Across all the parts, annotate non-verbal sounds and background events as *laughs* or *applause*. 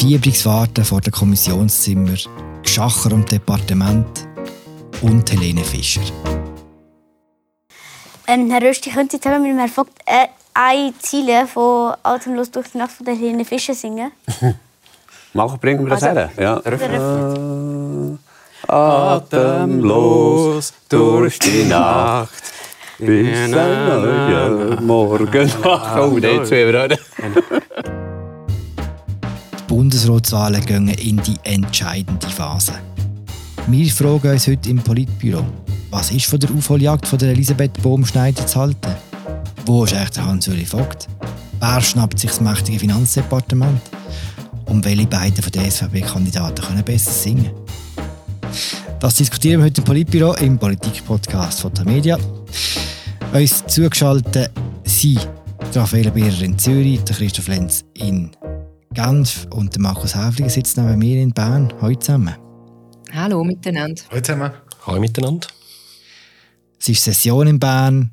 fiebriges Warten vor dem Kommissionszimmer, Schacher und Departement und Helene Fischer. Ähm, Herr Rösti, können Sie zusammen mit dem Herrn Vogt äh, ein Ziele von «Atemlos durch die Nacht» von der Helene Fischer singen? *laughs* Machen, bringen wir das Also, her? Ja. Äh, atemlos durch die Nacht. Bis ein neuer Morgen. Ach, *laughs* oh, nicht zwei *laughs* Brüder. Bundesratswahlen gehen in die entscheidende Phase. Wir fragen uns heute im Politbüro, was ist von der Aufholjagd von der Elisabeth Bohm-Schneider zu halten? Wo ist eigentlich der Hans-Uli Vogt? Wer schnappt sich das mächtige Finanzdepartement? Und welche beiden von den SVP-Kandidaten können besser singen? Das diskutieren wir heute im Politbüro im Politik-Podcast von der Media. Uns zugeschaltet sind Raffaele Behrer in Zürich, Christoph Lenz in Genf und der Markus Häfliger sitzt neben mir in Bern. Hallo zusammen. Hallo miteinander. Hallo zusammen. Hallo miteinander. Es ist Session in Bern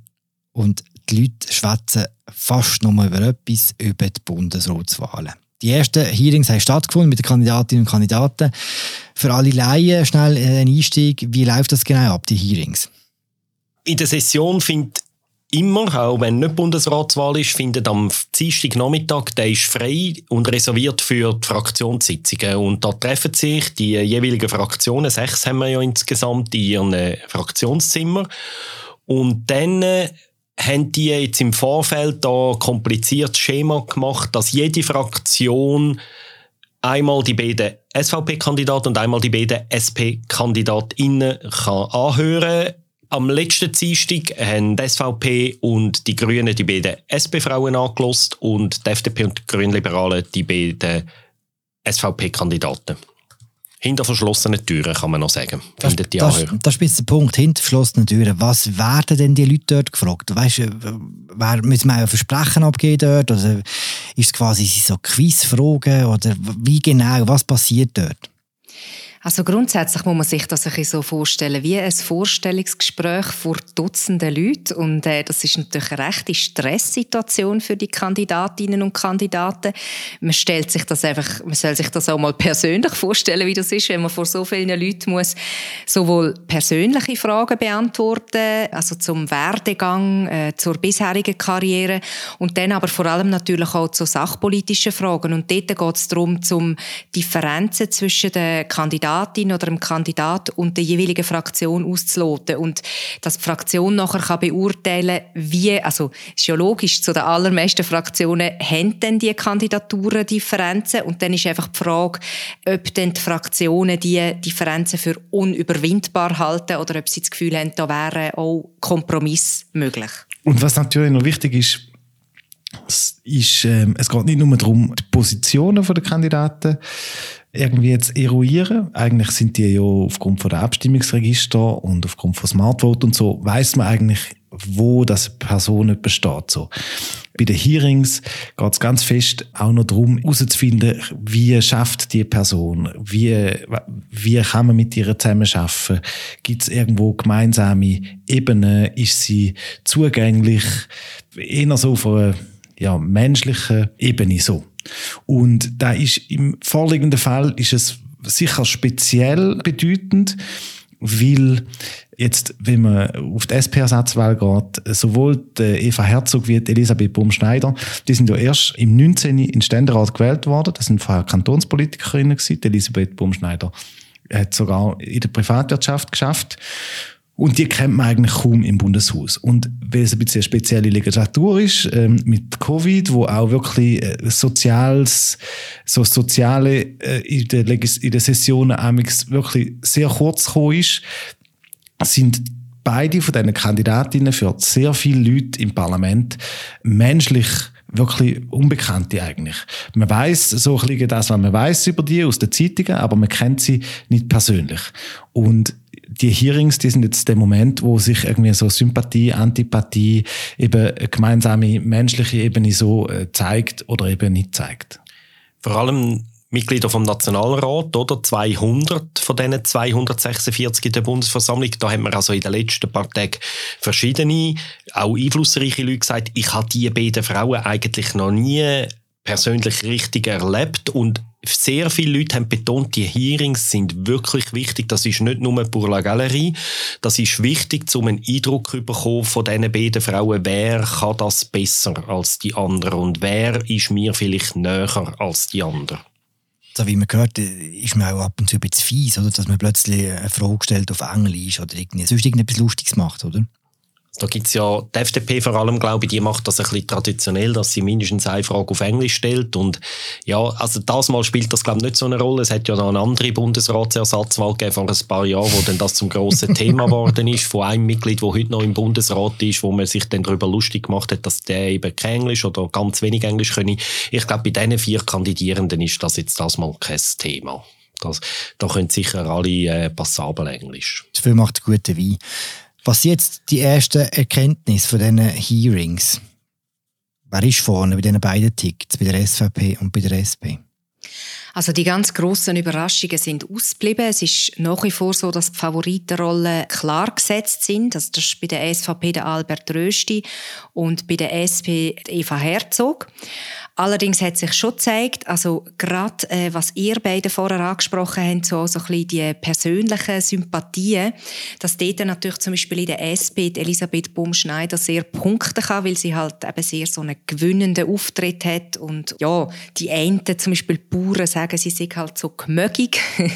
und die Leute schwätzen fast nur über etwas, über die Bundesratswahlen. Die ersten Hearings haben stattgefunden mit den Kandidatinnen und Kandidaten. Für alle Laien schnell ein Einstieg. Wie läuft das genau ab, die Hearings? In der Session findet immer, auch wenn nicht Bundesratswahl ist, findet am Dienstagnachmittag, der ist frei und reserviert für die Fraktionssitzungen. Und da treffen sich die jeweiligen Fraktionen, sechs haben wir ja insgesamt, in ihren äh, Fraktionszimmer. Und dann äh, haben die jetzt im Vorfeld da kompliziertes Schema gemacht, dass jede Fraktion einmal die beiden SVP-Kandidaten und einmal die beiden SP-KandidatInnen kann anhören am letzten Dienstag haben die SVP und die Grünen die beiden SP-Frauen angelost und die FDP und die Grünliberalen die beiden SVP-Kandidaten. Hinter verschlossenen Türen kann man noch sagen. Findet die das, Anhörer. das ist jetzt der Punkt, hinter verschlossenen Türen. Was werden denn die Leute dort gefragt? Weißt wer, müssen wir ein Versprechen abgeben dort? Oder ist es quasi so Quizfragen? Oder wie genau, was passiert dort? Also grundsätzlich muss man sich das ein bisschen so vorstellen wie ein Vorstellungsgespräch vor Dutzenden Leuten und äh, das ist natürlich eine rechte Stresssituation für die Kandidatinnen und Kandidaten. Man stellt sich das einfach, man soll sich das auch mal persönlich vorstellen, wie das ist, wenn man vor so vielen Leuten muss sowohl persönliche Fragen beantworten, also zum Werdegang, äh, zur bisherigen Karriere und dann aber vor allem natürlich auch zu sachpolitischen Fragen und dort geht es darum, zum Differenzen zwischen den Kandidaten oder dem Kandidat und der jeweiligen Fraktion auszuloten und dass die Fraktion nachher kann beurteilen wie, also ist ja logisch, zu den allermeisten Fraktionen haben denn die Kandidaturen Differenzen und dann ist einfach die Frage, ob denn die Fraktionen diese Differenzen für unüberwindbar halten oder ob sie das Gefühl haben, da wäre auch Kompromiss möglich. Und was natürlich noch wichtig ist, es, ist, ähm, es geht nicht nur darum, die Positionen der Kandidaten irgendwie jetzt eruieren. Eigentlich sind die ja aufgrund von der Abstimmungsregister und aufgrund von Smartvote und so, weiß man eigentlich, wo das Person besteht. So. Bei den Hearings geht es ganz fest auch noch darum, herauszufinden, wie schafft die Person, wie, wie kann man mit ihr zusammenarbeiten, gibt es irgendwo gemeinsame Ebenen, ist sie zugänglich, eher so von einer ja, menschlichen Ebene so. Und da ist im vorliegenden Fall ist es sicher speziell bedeutend, weil jetzt, wenn man auf die SP-Ersatzwahl geht, sowohl Eva Herzog wie Elisabeth Baum-Schneider, die sind ja erst im 19. in Ständerat gewählt worden. Das sind vorher Kantonspolitikerinnen gewesen. Elisabeth Baum-Schneider hat sogar in der Privatwirtschaft geschafft. Und die kennt man eigentlich kaum im Bundeshaus. Und weil es ein bisschen eine spezielle Legislatur ist, ähm, mit Covid, wo auch wirklich äh, Soziales, so Soziale äh, in der, Legis in der Session wirklich sehr kurz gekommen ist, sind beide von diesen Kandidatinnen für sehr viele Leute im Parlament menschlich wirklich Unbekannte eigentlich. Man weiß so ein bisschen das, was man weiß über die aus den Zeitungen, aber man kennt sie nicht persönlich. Und die Hearings, die sind jetzt der Moment, wo sich irgendwie so Sympathie, Antipathie, eben gemeinsame menschliche Ebene so äh, zeigt oder eben nicht zeigt. Vor allem Mitglieder vom Nationalrat, oder? 200 von diesen 246 in der Bundesversammlung. Da haben wir also in den letzten paar Tagen verschiedene, auch einflussreiche Leute gesagt, ich habe diese beiden Frauen eigentlich noch nie persönlich richtig erlebt und sehr viele Leute haben betont, die Hearings sind wirklich wichtig. Das ist nicht nur pour la Galerie. Das ist wichtig, um einen Eindruck zu bekommen von diesen beiden Frauen. Wer kann das besser als die anderen? Und wer ist mir vielleicht näher als die anderen? So wie man gehört, ist man auch ab und zu ein bisschen fies, oder? dass man plötzlich eine Frage stellt auf Englisch oder irgendwie, sonst irgendetwas Lustiges macht, oder? Da gibt's ja, die FDP vor allem, glaube ich, die macht das ein bisschen traditionell, dass sie mindestens eine Frage auf Englisch stellt. Und ja, also das Mal spielt das, glaube ich, nicht so eine Rolle. Es hat ja noch eine andere Bundesratsersatzwahl gegeben vor ein paar Jahren, wo dann das zum grossen Thema *laughs* geworden ist, von einem Mitglied, der heute noch im Bundesrat ist, wo man sich dann darüber lustig gemacht hat, dass der eben kein Englisch oder ganz wenig Englisch können. Ich glaube, bei diesen vier Kandidierenden ist das jetzt das mal kein Thema. Das, da können sicher alle äh, passabel Englisch. Dafür macht gute Wein. Was sind jetzt die ersten Erkenntnisse von diesen Hearings? Wer ist vorne bei diesen beiden Tickets, bei der SVP und bei der SP? Also die ganz grossen Überraschungen sind ausgeblieben. Es ist nach wie vor so, dass die Favoritenrollen klar gesetzt sind. Also das ist bei der SVP der Albert Rösti und bei der SP Eva Herzog. Allerdings hat sich schon gezeigt, also gerade äh, was ihr beide vorher angesprochen habt, so, so ein bisschen die persönlichen Sympathien, dass dort natürlich zum Beispiel in der SP Elisabeth Baumschneider sehr punkten kann, weil sie halt eben sehr so einen gewinnenden Auftritt hat und ja, die einen, zum Beispiel die Bauern, sagen, sie sind halt so gemögig. *laughs*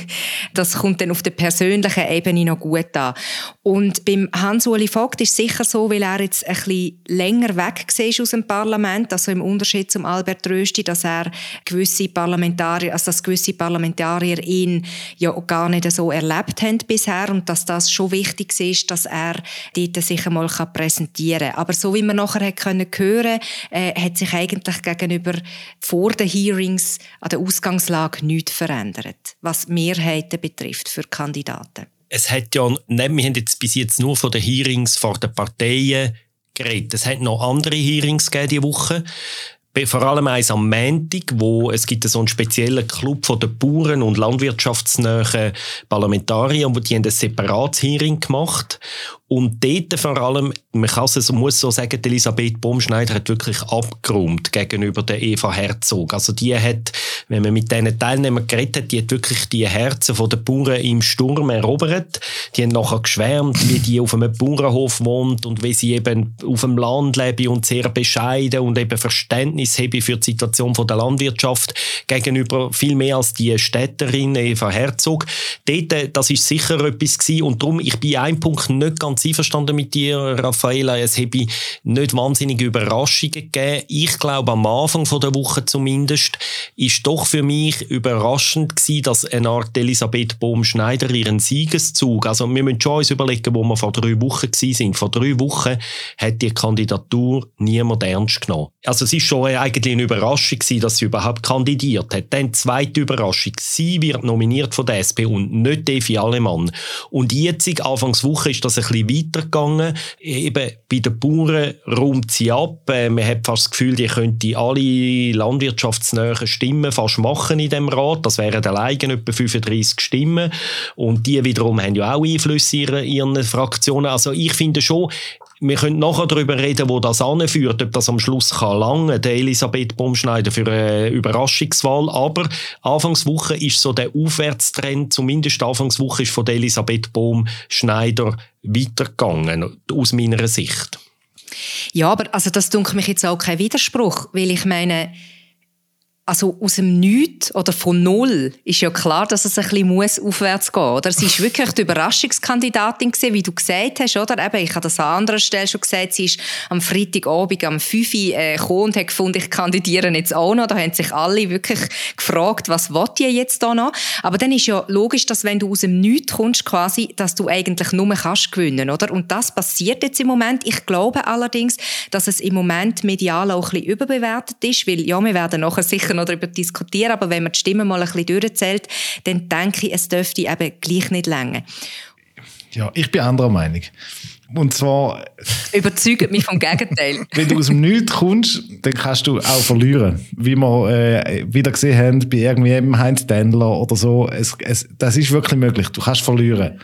das kommt dann auf der persönlichen Ebene noch gut an. Und beim Hans-Uli Vogt ist es sicher so, weil er jetzt ein bisschen länger weg war aus dem Parlament, also im Unterschied zum Albert Rösti, dass er gewisse Parlamentarier, also dass gewisse Parlamentarier ihn ja gar nicht so erlebt haben bisher und dass das schon wichtig ist, dass er dort sich einmal präsentieren kann. Aber so wie man nachher hat können hören, äh, hat sich eigentlich gegenüber vor den Hearings an der Ausgangslage nichts verändert, was Mehrheiten betrifft für Kandidaten. Es hat ja, wir haben jetzt bis jetzt nur von den Hearings vor den Parteien geredet. Es hat noch andere Hearings gegeben diese Woche vor allem eins am Montag, wo es gibt so einen speziellen Club von den Bauern und landwirtschaftsnähen Parlamentarier, und die haben ein separates Hearing gemacht und dort vor allem, man kann es, muss so sagen, Elisabeth Baumschneider hat wirklich abgeräumt gegenüber der Eva Herzog. Also die hat, wenn man mit diesen Teilnehmern geredet hat, die hat wirklich die Herzen der Bauern im Sturm erobert. Die haben nachher geschwärmt, wie die auf einem Bauernhof wohnt und wie sie eben auf dem Land lebe und sehr bescheiden und eben Verständnis habe für die Situation der Landwirtschaft gegenüber viel mehr als die Städterin Eva Herzog. Dort, das ist sicher etwas gewesen und darum, ich bin ein Punkt nicht ganz ganz einverstanden mit dir, Raffaella. Es habe nicht wahnsinnige Überraschungen gegeben. Ich glaube, am Anfang der Woche zumindest, ist doch für mich überraschend gewesen, dass eine Art Elisabeth Bohm-Schneider ihren Siegeszug, also wir müssen schon uns überlegen, wo wir vor drei Wochen sind. Vor drei Wochen hat die Kandidatur niemand ernst genommen. Also es ist schon eigentlich eine Überraschung gewesen, dass sie überhaupt kandidiert hat. Dann zweite Überraschung, sie wird nominiert von der SP und nicht Defi Alemann. Und jetzt, Anfangswoche, ist das ein bisschen weitergegangen. Eben bei den Bauern räumt sie ab. Äh, man hat fast das Gefühl, die könnte alle landwirtschaftsnähen Stimmen fast machen in dem Rat. Das wären alleine etwa 35 Stimmen. Und die wiederum haben ja auch Einfluss in ihren Fraktionen. Also ich finde schon, wir können nachher darüber reden, wo das anführt, ob das am Schluss kann lange der Elisabeth Baumschneider für eine Überraschungswahl. Aber Anfangswoche ist so der Aufwärtstrend, zumindest Anfangswoche ist von der Elisabeth Baumschneider weitergegangen, aus meiner Sicht. Ja, aber also das dunkelt mich jetzt auch kein Widerspruch, weil ich meine, also aus dem Nichts oder von Null ist ja klar, dass es ein bisschen muss aufwärts gehen muss. Sie war wirklich die Überraschungskandidatin, gewesen, wie du gesagt hast. Oder? Eben, ich habe das an anderer Stelle schon gesagt, sie ist am Freitagabend am 5 Uhr gekommen und hat gefunden, ich kandidiere jetzt auch noch. Da haben sich alle wirklich gefragt, was wollt ihr jetzt da noch? Aber dann ist ja logisch, dass wenn du aus dem Nichts kommst, quasi, dass du eigentlich nur kannst gewinnen, oder? Und das passiert jetzt im Moment. Ich glaube allerdings, dass es im Moment medial auch ein bisschen überbewertet ist, weil ja, wir werden nachher sicher noch darüber diskutieren, aber wenn man die Stimmen mal ein bisschen durchzählt, dann denke ich, es dürfte eben gleich nicht länger. Ja, ich bin anderer Meinung. Und zwar, Überzeugt mich vom Gegenteil. *laughs* wenn du aus dem Nichts kommst, dann kannst du auch verlieren. Wie wir äh, wieder gesehen haben bei irgendwie eben Heinz Dendler oder so. Es, es, das ist wirklich möglich. Du kannst verlieren.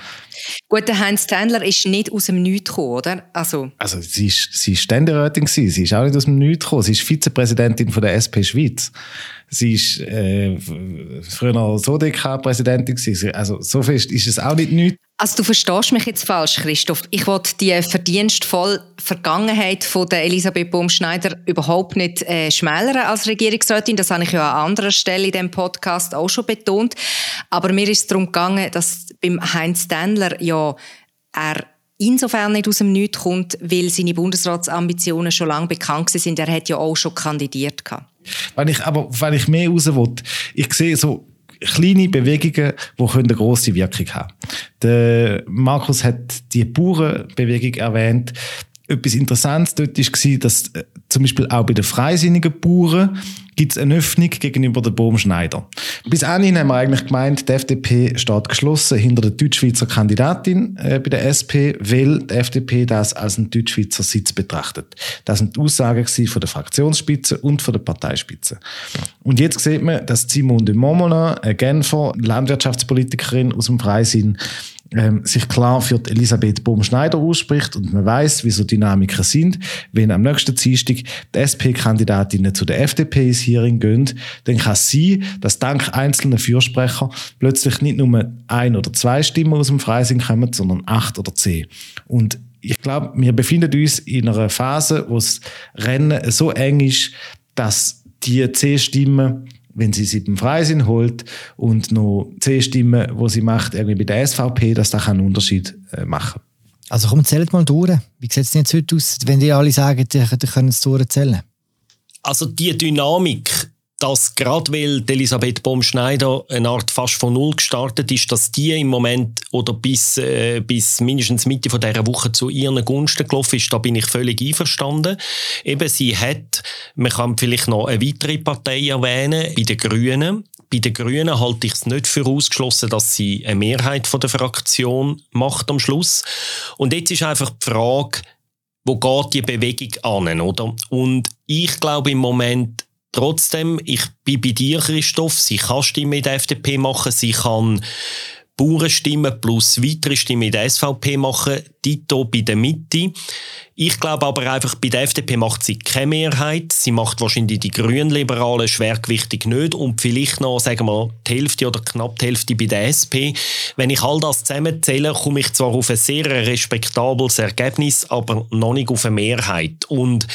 Gut, der Heinz Tändler ist nicht aus dem Nichts gekommen, oder? Also, Also sie ist, sie ist Ständerätin gewesen. Sie ist auch nicht aus dem Nichts gekommen. Sie ist Vizepräsidentin von der SP Schweiz. Sie ist äh, früher SODK-Präsidentin. Also so fest ist es auch nicht nichts. also du verstehst mich jetzt falsch, Christoph. Ich wollte die verdienstvolle Vergangenheit von der Elisabeth Baumschneider überhaupt nicht äh, schmälern als Regierungsrätin. Das habe ich ja an anderer Stelle in dem Podcast auch schon betont. Aber mir ist darum gegangen, dass beim Heinz Dändler ja er insofern nicht aus dem Nichts kommt, weil seine Bundesratsambitionen schon lange bekannt sind. Er hat ja auch schon kandidiert. Gehabt. Wenn ich, aber wenn ich mehr raus will, ich sehe so kleine Bewegungen, die eine grosse Wirkung haben. Der Markus hat die Bauernbewegung erwähnt. Etwas Interessantes dort war, dass äh, zum Beispiel auch bei den freisinnigen Bauern gibt es eine Öffnung gegenüber der Baumschneider. Bis anhin haben wir eigentlich gemeint, die FDP steht geschlossen hinter der Deutschschweizer Kandidatin äh, bei der SP, weil die FDP das als einen Deutschschweizer Sitz betrachtet. Das sind die Aussagen von der Fraktionsspitze und von der Parteispitze. Und jetzt sieht man, dass Simone de Montmollin, eine Genfer Landwirtschaftspolitikerin aus dem Freisinn, ähm, sich klar für Elisabeth Baum-Schneider ausspricht und man weiß, wie so Dynamiken sind. Wenn am nächsten Dienstag die SP-Kandidatinnen zu der FDP ins Hearing gehen, dann kann es sein, dass dank einzelner Fürsprecher plötzlich nicht nur ein oder zwei Stimmen aus dem Freisinn kommen, sondern acht oder zehn. Und ich glaube, wir befinden uns in einer Phase, wo das Rennen so eng ist, dass die zehn Stimmen wenn sie sie beim Freisinn holt und noch zehn Stimmen, wo sie macht, irgendwie bei der SVP, dass das einen Unterschied äh, machen Also komm, zählt mal durch. Wie sieht es denn jetzt heute aus, wenn die alle sagen, die, die können es durchzählen? Also die Dynamik, dass gerade weil Elisabeth Baum-Schneider eine Art fast von Null gestartet ist, dass die im Moment oder bis, äh, bis mindestens Mitte von dieser Woche zu ihren Gunsten gelaufen ist, da bin ich völlig einverstanden. Eben, sie hat, man kann vielleicht noch eine weitere Partei erwähnen, bei den Grünen. Bei den Grünen halte ich es nicht für ausgeschlossen, dass sie eine Mehrheit von der Fraktion macht am Schluss. Und jetzt ist einfach die Frage, wo geht die Bewegung an, oder? Und ich glaube im Moment, Trotzdem, ich bin bei dir, Christoph. Sie kann Stimmen in der FDP machen, sie kann Bauernstimmen plus weitere Stimmen in der SVP machen, Dito bei der Mitte. Ich glaube aber einfach, bei der FDP macht sie keine Mehrheit. Sie macht wahrscheinlich die Grünliberalen schwergewichtig nicht und vielleicht noch, sagen wir, die Hälfte oder knapp die Hälfte bei der SP. Wenn ich all das zusammenzähle, komme ich zwar auf ein sehr respektables Ergebnis, aber noch nicht auf eine Mehrheit. Und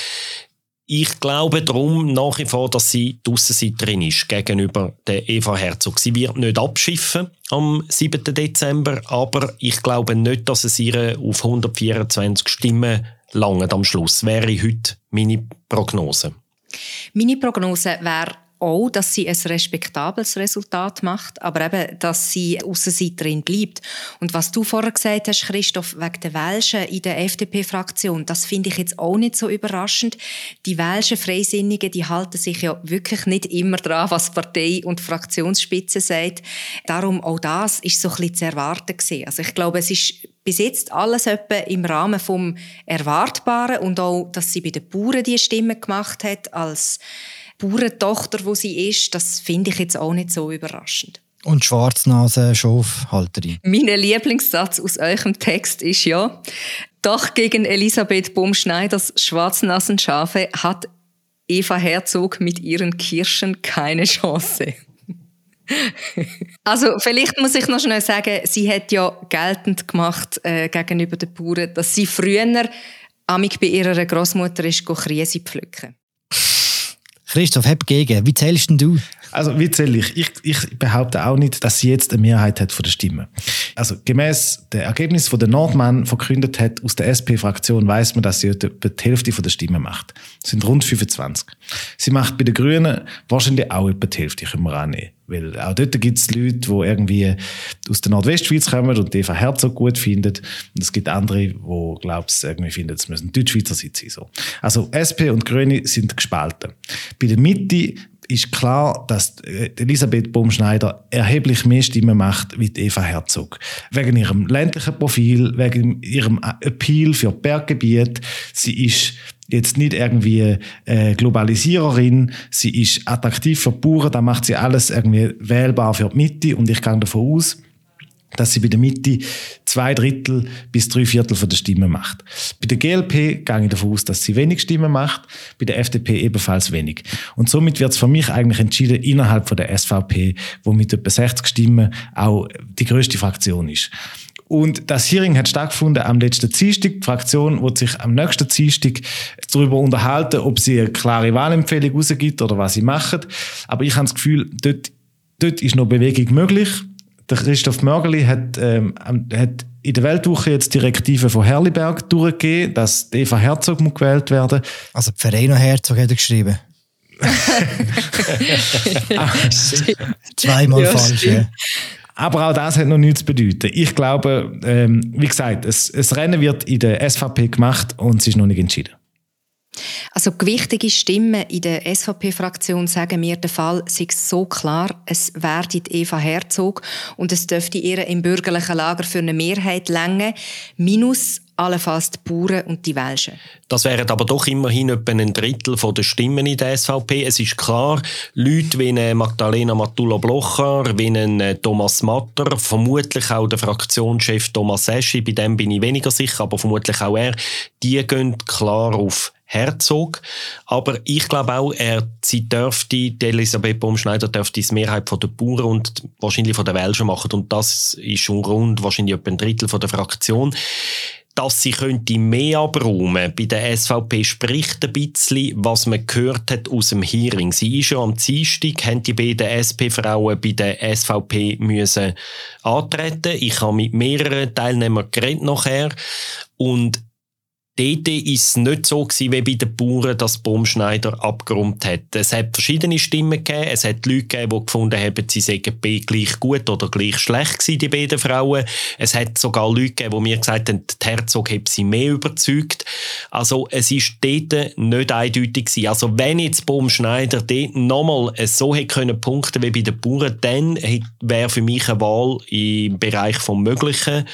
ich glaube darum nach wie vor, dass sie die Aussenseiterin ist gegenüber der Eva Herzog. Sie wird nicht abschiffen am 7. Dezember, aber ich glaube nicht, dass es ihr auf 124 Stimmen langt am Schluss. Wäre heute meine Prognose. Meine Prognose wäre auch, dass sie ein respektables Resultat macht, aber eben, dass sie Aussenseiterin bleibt. Und was du vorher gesagt hast, Christoph, wegen der Welschen in der FDP-Fraktion, das finde ich jetzt auch nicht so überraschend. Die Welschen Freisinnigen, die halten sich ja wirklich nicht immer dran, was Partei und Fraktionsspitze sagt. Darum auch das ist so ein bisschen zu erwarten gewesen. Also ich glaube, es ist bis jetzt alles etwa im Rahmen vom Erwartbaren und auch, dass sie bei den Bauern die Stimme gemacht hat als Bauerntochter, wo sie ist, das finde ich jetzt auch nicht so überraschend. Und Schwarznase-Schofhalterin. Mein Lieblingssatz aus eurem Text ist ja, doch gegen Elisabeth Baumschneiders Schwarznasenschafe hat Eva Herzog mit ihren Kirschen keine Chance. *laughs* also vielleicht muss ich noch schnell sagen, sie hat ja geltend gemacht äh, gegenüber den Bauern, dass sie früher amig bei ihrer Großmutter ist Krise pflücken. Christoph, hab gegen. Wie zählst denn du? Also, wie zähle ich? ich? Ich behaupte auch nicht, dass sie jetzt eine Mehrheit hat von der Stimmen. Also, gemäß der Ergebnis, von der Nordmann verkündet hat, aus der SP-Fraktion weiß man, dass sie etwa die Hälfte von der Stimmen macht. Das sind rund 25. Sie macht bei den Grünen wahrscheinlich auch etwa die Hälfte, können wir annehmen. Weil auch dort gibt es Leute, die irgendwie aus der Nordwestschweiz kommen und Eva Herzog gut finden. Und es gibt andere, die, glaube ich, irgendwie finden, es müssen Deutschschweizer sein. So. Also SP und Grüne sind gespalten. Bei der Mitte ist klar, dass äh, Elisabeth Baumschneider erheblich mehr Stimmen macht wie Eva Herzog. Wegen ihrem ländlichen Profil, wegen ihrem Appeal für Berggebiet. Sie ist jetzt nicht irgendwie äh, Globalisiererin, sie ist attraktiv für Bauern, da macht sie alles irgendwie wählbar für die Mitte und ich gehe davon aus, dass sie bei der Mitte zwei Drittel bis drei Viertel von der Stimmen macht. Bei der GLP gehe ich davon aus, dass sie wenig Stimmen macht, bei der FDP ebenfalls wenig. Und somit wird es für mich eigentlich entschieden innerhalb von der SVP, wo mit etwa 60 Stimmen auch die größte Fraktion ist. Und das Hearing hat stattgefunden am letzten Dienstag. Die Fraktion wird sich am nächsten Dienstag darüber unterhalten, ob sie eine klare Wahlempfehlung rausgibt oder was sie machen. Aber ich habe das Gefühl, dort, dort ist noch Bewegung möglich. Der Christoph Mörgeli hat, ähm, hat in der Weltwoche jetzt Direktive von Herliberg durchgegeben, dass Eva Herzog muss gewählt werden Also Ferreino Herzog hat er geschrieben. *laughs* Zweimal Ja, falsch. Ja. Aber auch das hat noch nichts zu bedeuten. Ich glaube, ähm, wie gesagt, es, es Rennen wird in der SVP gemacht und es ist noch nicht entschieden. Also gewichtige Stimmen in der SVP-Fraktion sagen mir, der Fall sei so klar, es werde Eva Herzog und es dürfte ihr im bürgerlichen Lager für eine Mehrheit länger, minus allenfalls die Bauern und die Welschen. Das wären aber doch immerhin etwa ein Drittel der Stimmen in der SVP. Es ist klar, Leute wie Magdalena Matula-Blocher, wie äh, Thomas Matter, vermutlich auch der Fraktionschef Thomas Eschi, bei dem bin ich weniger sicher, aber vermutlich auch er, die gehen klar auf Herzog. Aber ich glaube auch, er, sie dürfte, die Elisabeth Baumschneider dürfte die Mehrheit von der Bauern und wahrscheinlich von der Welschen machen. Und das ist schon rund wahrscheinlich etwa ein Drittel von der Fraktion dass sie könnte mehr abräumen. Bei der SVP spricht ein bisschen, was man gehört hat aus dem Hearing. Sie ist ja am Dienstag, haben die beiden SP-Frauen bei der SVP müssen antreten. Ich habe mit mehreren Teilnehmern geredet nachher und Dort war es nicht so gewesen, wie bei den Bauern, dass Baumschneider abgeräumt hat. Es hat verschiedene Stimmen gegeben. Es hat Leute gegeben, die gefunden haben, sie seien gleich gut oder gleich schlecht gewesen, die beiden Frauen. Es hat sogar Leute gegeben, die mir gesagt haben, die Herzog hat sie mehr überzeugt. Also, es ist dort nicht eindeutig gewesen. Also, wenn jetzt Baumschneider dort nochmal so hätte können punkten wie bei den Bauern, dann wäre für mich eine Wahl im Bereich vom Möglichen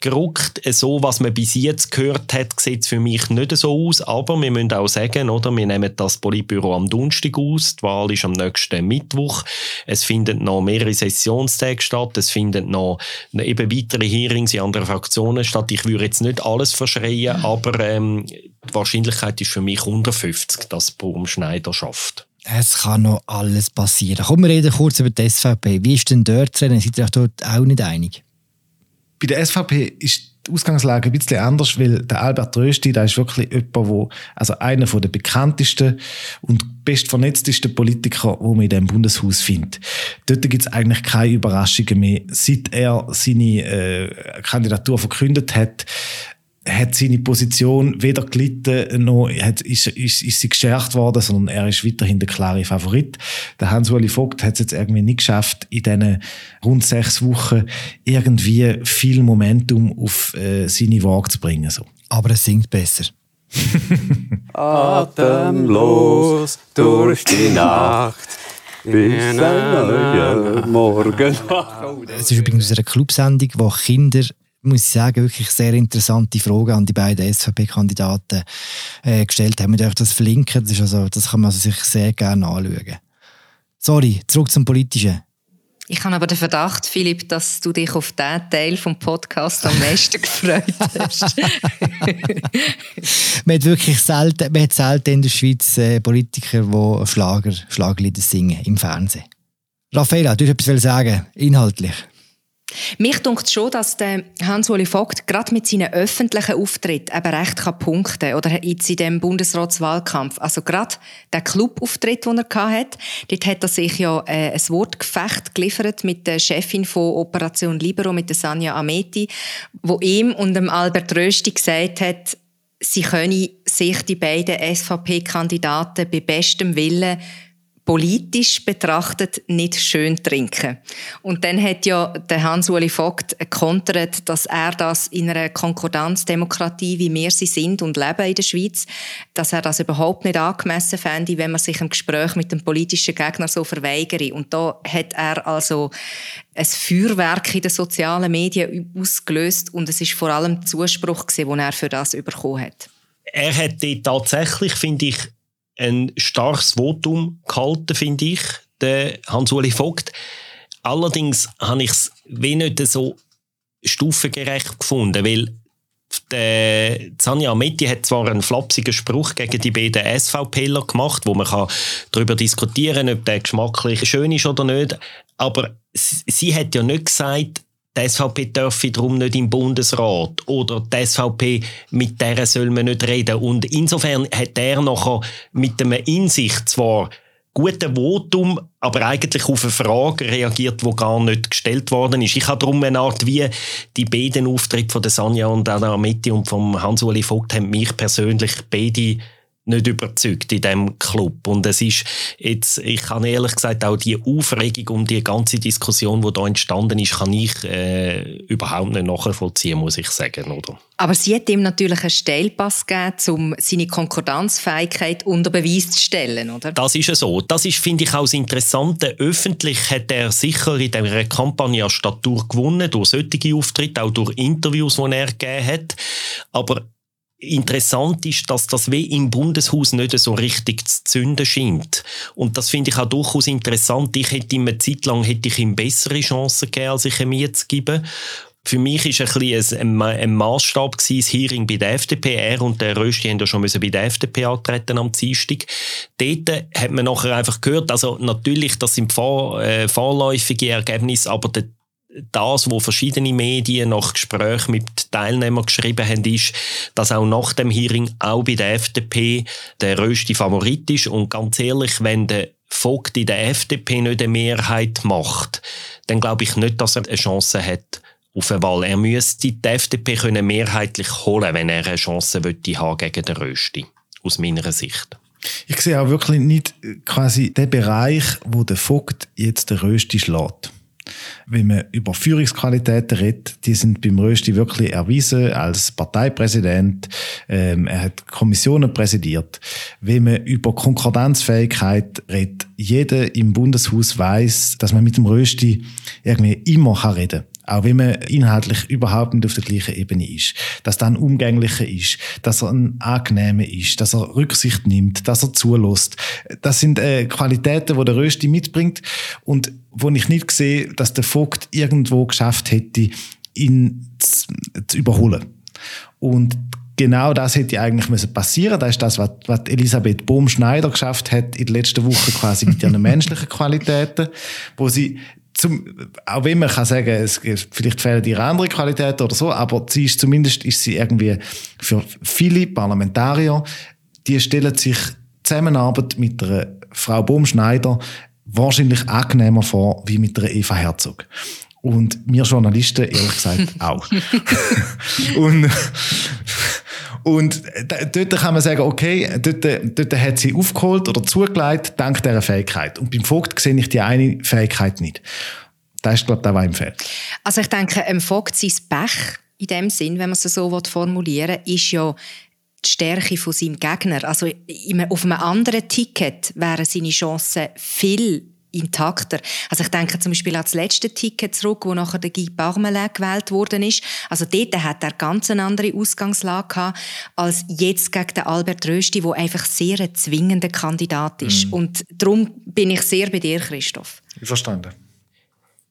gerückt. So, was man bis jetzt gehört hat, sieht es für mich nicht so aus. Aber wir müssen auch sagen, oder, wir nehmen das Politbüro am Donnerstag aus. Die Wahl ist am nächsten Mittwoch. Es finden noch mehrere Sessionstage statt. Es finden noch eben weitere Hearings in anderen Fraktionen statt. Ich würde jetzt nicht alles verschreien, aber ähm, die Wahrscheinlichkeit ist für mich unter 50, dass Baum Schneider schafft. Es kann noch alles passieren. Komm, wir reden kurz über die SVP. Wie ist denn dort zu reden? Seid ihr euch dort auch nicht einig? Bei der SVP ist die Ausgangslage ein bisschen anders, weil der Albert Rösti, da ist wirklich jemand, wo, also einer der bekanntesten und bestvernetztesten Politiker, wo man in diesem Bundeshaus findet. Dort gibt es eigentlich keine Überraschungen mehr. Seit er seine äh, Kandidatur verkündet hat, hat seine Position weder gelitten, noch hat, ist, ist, ist sie gestärkt worden, sondern er ist weiterhin der klare Favorit. Der Hans-Uli Vogt hat es jetzt irgendwie nicht geschafft, in diesen rund sechs Wochen irgendwie viel Momentum auf äh, seine Waage zu bringen. So. Aber es singt besser. *laughs* Atemlos durch die Nacht. Bis neuer Morgen. Es ist übrigens aus einer Clubsendung, wo Kinder muss ich sagen, wirklich sehr interessante Fragen an die beiden SVP-Kandidaten äh, gestellt haben. Wir das verlinken, das, ist also, das kann man also sich sehr gerne anschauen. Sorry, zurück zum Politischen. Ich habe aber den Verdacht, Philipp, dass du dich auf diesen Teil vom Podcast am meisten *laughs* gefreut hast. *laughs* man hat wirklich selten, man hat selten in der Schweiz äh, Politiker, die Schlager, Schlagerlieder singen im Fernsehen. Raffaella, du wolltest etwas sagen, inhaltlich. Mich denkt schon, dass der Hans-Uli Vogt gerade mit seinen öffentlichen Auftritten eben recht kann punkten oder jetzt in dem Bundesratswahlkampf. Also gerade der Clubauftritt, den er hatte, dort hat er sich ja äh, ein Wortgefecht geliefert mit der Chefin von Operation Libero, mit der Sanja Ameti, wo ihm und dem Albert Rösti gesagt hat, sie können sich die beiden SVP-Kandidaten bei bestem Willen politisch betrachtet nicht schön trinken. Und dann hat ja der Hans-Uli Vogt kontert, dass er das in einer Konkordanzdemokratie, wie wir sie sind und leben in der Schweiz, dass er das überhaupt nicht angemessen fände, wenn man sich im Gespräch mit dem politischen Gegner so verweigere. Und da hat er also ein Feuerwerk in den sozialen Medien ausgelöst und es ist vor allem Zuspruch gewesen, den er für das bekommen hat. Er hat tatsächlich, finde ich, ein starkes Votum gehalten, finde ich, der Hans-Uli Vogt. Allerdings habe ich es wie nicht so stufengerecht gefunden, weil der Zanja Ametti hat zwar einen flapsigen Spruch gegen die beiden SVPler gemacht, wo man darüber diskutieren kann, ob der geschmacklich schön ist oder nicht, aber sie hat ja nicht gesagt, die SVP dürfe darum nicht im Bundesrat oder die SVP, mit der soll man nicht reden. Und insofern hat er nachher mit einem in sich zwar guten Votum, aber eigentlich auf eine Frage reagiert, die gar nicht gestellt worden ist. Ich habe darum eine Art wie die beiden Auftritte von der Sanja und Anna Ametti und vom Hans-Uli Vogt haben mich persönlich beide nicht überzeugt in diesem Club. Und es ist jetzt, ich kann ehrlich gesagt auch die Aufregung um die ganze Diskussion, die da entstanden ist, kann ich äh, überhaupt nicht nachvollziehen, muss ich sagen, oder? Aber sie hat ihm natürlich einen Stellpass gegeben, um seine Konkordanzfähigkeit unter Beweis zu stellen, oder? Das ist so. Das ist, finde ich, auch das Interessante. Öffentlich hat er sicher in dieser Kampagne an Statur gewonnen, durch solche Auftritte, auch durch Interviews, die er gegeben hat. Aber Interessant ist, dass das wie im Bundeshaus nicht so richtig zu zünden scheint. Und das finde ich auch durchaus interessant. Ich hätte ihm eine Zeit lang hätte ich ihm bessere Chancen gegeben, als ich ihm jetzt gebe. Für mich war ein, ein, ein Maßstab das Hearing bei der FDP. Er und der Rösti haben ja schon bei der FDP antreten am Dienstag. Dort hat man nachher einfach gehört, also natürlich, das sind vor, äh, vorläufige Ergebnisse, aber der das, was verschiedene Medien nach Gesprächen mit Teilnehmern geschrieben haben, ist, dass auch nach dem Hearing auch bei der FDP der röste Favorit ist. Und ganz ehrlich, wenn der Vogt in der FDP nicht eine Mehrheit macht, dann glaube ich nicht, dass er eine Chance hat auf eine Wahl. Er müsste die FDP können mehrheitlich holen, wenn er eine Chance haben gegen den Rösti. Aus meiner Sicht. Ich sehe auch wirklich nicht quasi den Bereich, wo der Vogt jetzt der Rösti schlägt. Wenn man über Führungsqualitäten redet, die sind beim Rösti wirklich erwiesen als Parteipräsident. Ähm, er hat Kommissionen präsidiert. Wenn man über Konkordanzfähigkeit redet, jeder im Bundeshaus weiß, dass man mit dem Rösti irgendwie immer reden kann. Auch wenn man inhaltlich überhaupt nicht auf der gleichen Ebene ist. Dass ein umgänglicher ist, dass er ein angenehmer ist, dass er Rücksicht nimmt, dass er zulässt. Das sind äh, Qualitäten, die der Rösti mitbringt und wo ich nicht sehe, dass der Vogt irgendwo geschafft hätte, ihn zu, zu überholen. Und genau das hätte eigentlich müssen passieren. Das ist das, was, was Elisabeth Bohm-Schneider geschafft hat in den letzten Wochen quasi mit ihren *laughs* menschlichen Qualitäten, wo sie zum, auch wenn man kann sagen, es, vielleicht fehlen ihre andere Qualitäten oder so, aber sie ist zumindest ist sie irgendwie für viele Parlamentarier, die stellen sich Zusammenarbeit mit einer Frau Baumschneider wahrscheinlich angenehmer vor wie mit einer Eva Herzog. Und wir Journalisten, ehrlich gesagt, auch. *laughs* und, und dort kann man sagen, okay, dort, dort hat sie aufgeholt oder zugelegt, dank dieser Fähigkeit. Und beim Vogt sehe ich die eine Fähigkeit nicht. Das ist, glaube ich, der, was ihm fehlt. Also ich denke, im Vogt sein Pech in dem Sinn, wenn man es so formulieren will, ist ja die Stärke von seinem Gegner. Also auf einem anderen Ticket wären seine Chancen viel intakter. Also ich denke zum Beispiel an das letzte Ticket zurück, wo nachher der Guy Parmelin gewählt worden ist. Also dort hat er ganz eine andere Ausgangslage gehabt, als jetzt gegen den Albert Rösti, wo einfach sehr ein zwingender Kandidat ist. Mm. Und darum bin ich sehr bei dir, Christoph. Verstanden.